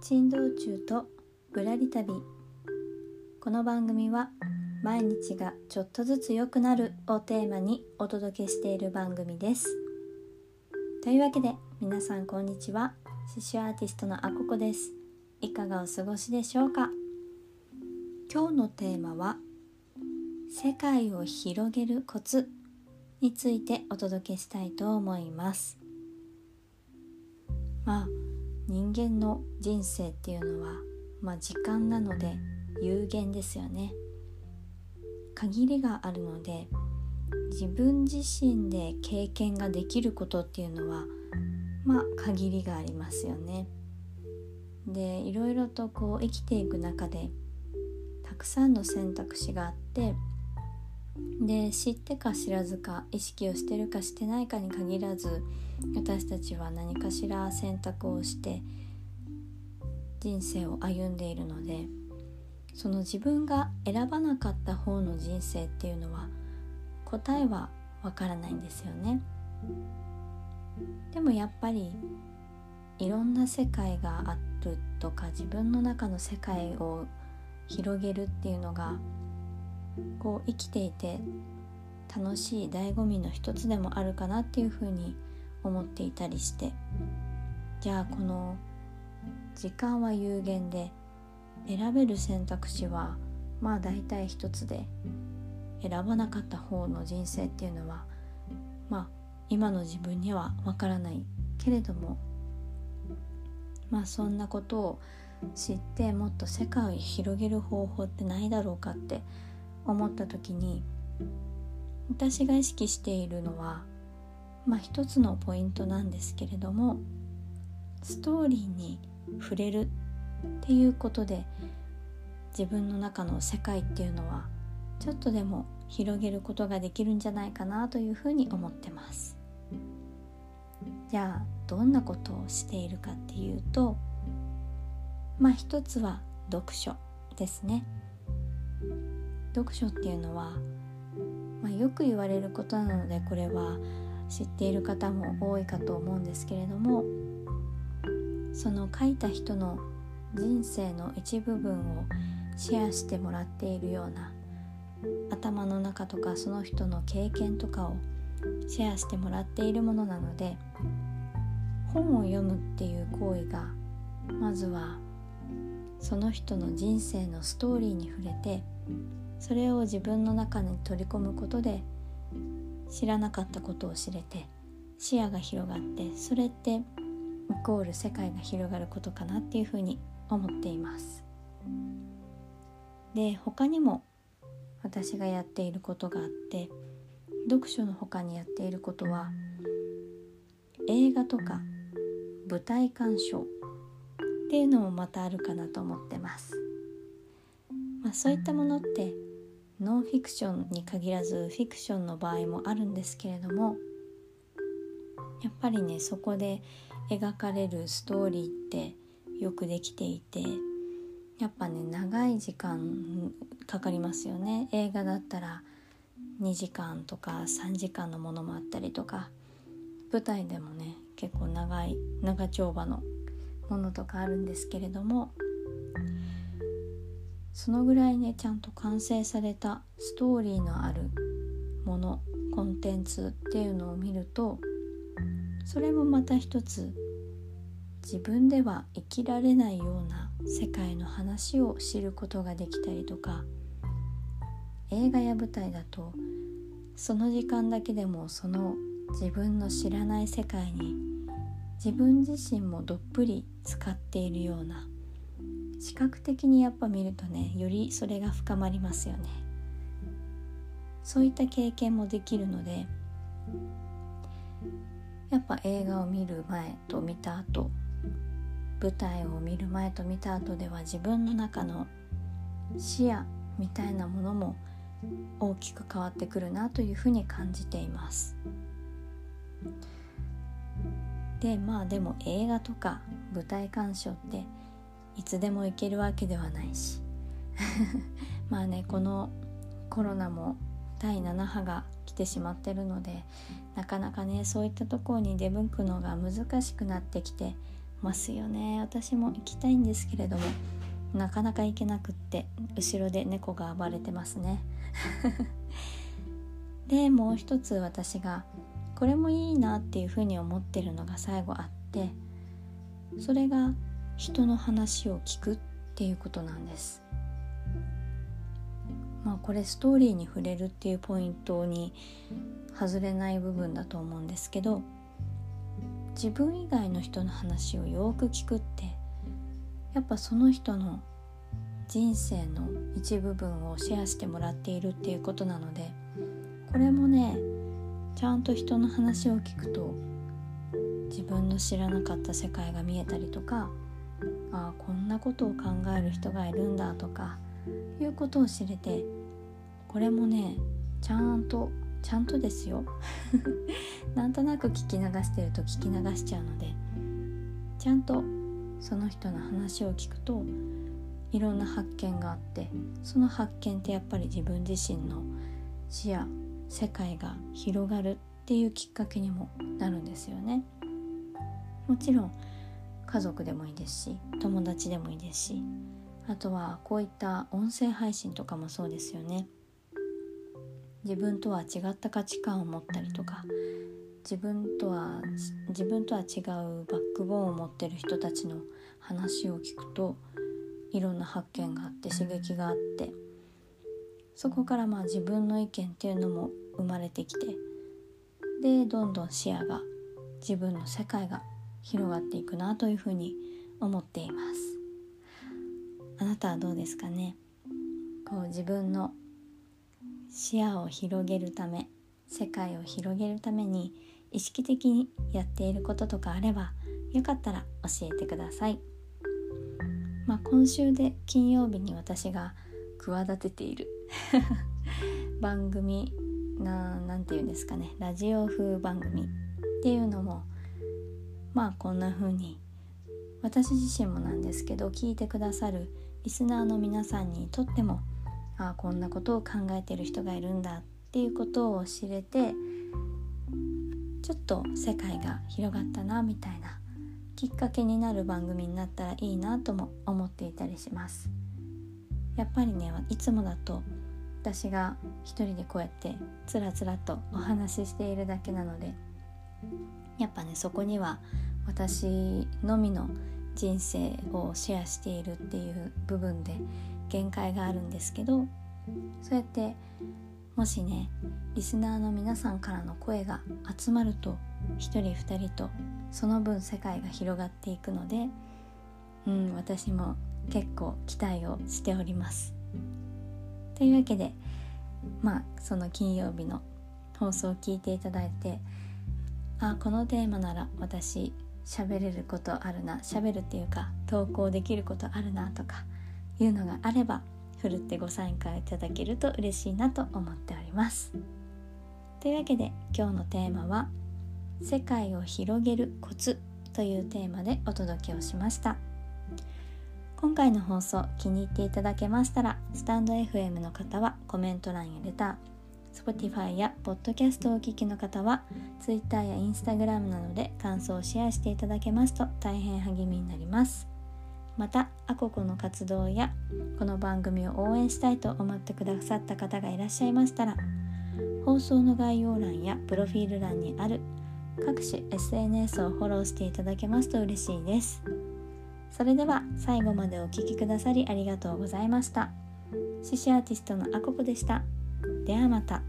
珍道中とぶらり旅。この番組は毎日がちょっとずつ良くなるをテーマにお届けしている番組です。というわけで皆さんこんにちは。刺繍アーティストのあここです。いかがお過ごしでしょうか？今日のテーマは世界を広げるコツについてお届けしたいと思います。まあ人間の人生っていうのは、まあ、時間なので有限ですよね。限りがあるので自分自身で経験ができることっていうのはまあ限りがありますよね。でいろいろとこう生きていく中でたくさんの選択肢があってで知ってか知らずか意識をしてるかしてないかに限らず私たちは何かしら選択をして人生を歩んでいるのでその自分が選ばなかった方の人生っていうのは答えはわからないんですよね。でもやっぱりいろんな世界があるとか自分の中の世界を広げるっていうのがこう生きていて楽しい醍醐味の一つでもあるかなっていうふうに思っていたりして。じゃあこの時間は有限で選べる選択肢はまあ大体一つで選ばなかった方の人生っていうのはまあ今の自分にはわからない。けれどもまあそんなことを知ってもっと世界を広げる方法ってないだろうかって思った時に私が意識しているのはまあ一つのポイントなんですけれどもストーリーに触れるっていうことで自分の中の世界っていうのはちょっとでも広げることができるんじゃないかなというふうに思ってます。じゃあどんなことをしているかっていうとまあ一つは読書ですね。読書っていうのは、まあ、よく言われることなのでこれは知っている方も多いかと思うんですけれどもその書いた人の人生の一部分をシェアしてもらっているような頭の中とかその人の経験とかをシェアしてもらっているものなので本を読むっていう行為がまずはその人の人生のストーリーに触れてそれを自分の中に取り込むことで知らなかったことを知れて視野が広がってそれってイコール世界が広がることかなっていうふうに思っています。で他にも私がやっていることがあって読書の他にやっていることは映画とか舞台鑑賞っていうのもまたあるかなと思ってます、まあ、そういったものってノンフィクションに限らずフィクションの場合もあるんですけれどもやっぱりねそこで描かれるストーリーってよくできていてやっぱね長い時間かかりますよね。映画だったら2時間とか3時間のものもあったりとか舞台でもね結構長い長丁場のものとかあるんですけれどもそのぐらいねちゃんと完成されたストーリーのあるものコンテンツっていうのを見るとそれもまた一つ自分では生きられないような世界の話を知ることができたりとか映画や舞台だとその時間だけでもその自分の知らない世界に自分自身もどっぷり使っているような視覚的にやっぱ見るとねよりそれが深まりますよね。そういった経験もできるのでやっぱ映画を見る前と見た後舞台を見る前と見た後では自分の中の視野みたいなものも大きく変わってくるなというふうに感じています。でまあでも映画とか舞台鑑賞っていつでも行けるわけではないし。まあねこのコロナも第7波が来てしまってるのでなかなかねそういったところに出向くのが難しくなってきてますよね。私も行きたいんですけれどもなかなか行けなくって後ろで猫が暴れてますね。でもう一つ私がこれもいいなっていうふうに思ってるのが最後あってそれが人の話を聞くっていうことなんです。まあこれストーリーに触れるっていうポイントに外れない部分だと思うんですけど自分以外の人の話をよく聞くってやっぱその人の人生の一部分をシェアしてもらっているっていうことなのでこれもねちゃんと人の話を聞くと自分の知らなかった世界が見えたりとかあこんなことを考える人がいるんだとかいうことを知れてこれもねちゃんとちゃんとですよ。なんとなく聞き流してると聞き流しちゃうのでちゃんとその人の話を聞くといろんな発見があってその発見ってやっぱり自分自身の視野世界が広がるっていうきっかけにもなるんですよね。もちろん家族でもいいですし友達でもいいですしあとはこういった音声配信とかもそうですよね。自分とは違った価値観を持ったりとか自分とは自分とは違うバックボーンを持ってる人たちの話を聞くといろんな発見があって刺激があってそこからまあ自分の意見っていうのも生まれてきてでどんどん視野が自分の世界が広がっていくなというふうに思っていますあなたはどうですかね？こう自分の視野を広げるため世界を広げるために意識的にやっていることとかあればよかったら教えてください。まあ、今週で金曜日に私が企てている 番組な何て言うんですかねラジオ風番組っていうのもまあこんな風に私自身もなんですけど聞いてくださるリスナーの皆さんにとってもああこんなことを考えてる人がいるんだっていうことを知れてちょっと世界が広がったなみたいなきっかけになる番組になったらいいなとも思っていたりします。やっぱりねいつもだと私が一人でこうやってつらつらとお話ししているだけなのでやっぱねそこには私のみの人生をシェアしているっていう部分で限界があるんですけどそうやってもしねリスナーの皆さんからの声が集まると1人2人とその分世界が広がっていくのでうん私も結構期待をしております。というわけでまあその金曜日の放送を聞いていただいてあこのテーマなら私喋れることあるな喋るっていうか投稿できることあるなとかいうのがあればふるってご参加いただけると嬉しいなと思っております。というわけで今日のテーマは「世界を広げるコツ」というテーマでお届けをしました。今回の放送気に入っていただけましたらスタンド FM の方はコメント欄やレター Spotify や Podcast をお聞きの方は Twitter や Instagram などで感想をシェアしていただけますと大変励みになります。またアココの活動やこの番組を応援したいと思ってくださった方がいらっしゃいましたら放送の概要欄やプロフィール欄にある各種 SNS をフォローしていただけますと嬉しいです。それでは最後までお聴きくださりありがとうございました。獅子アーティストのアココでした。ではまた。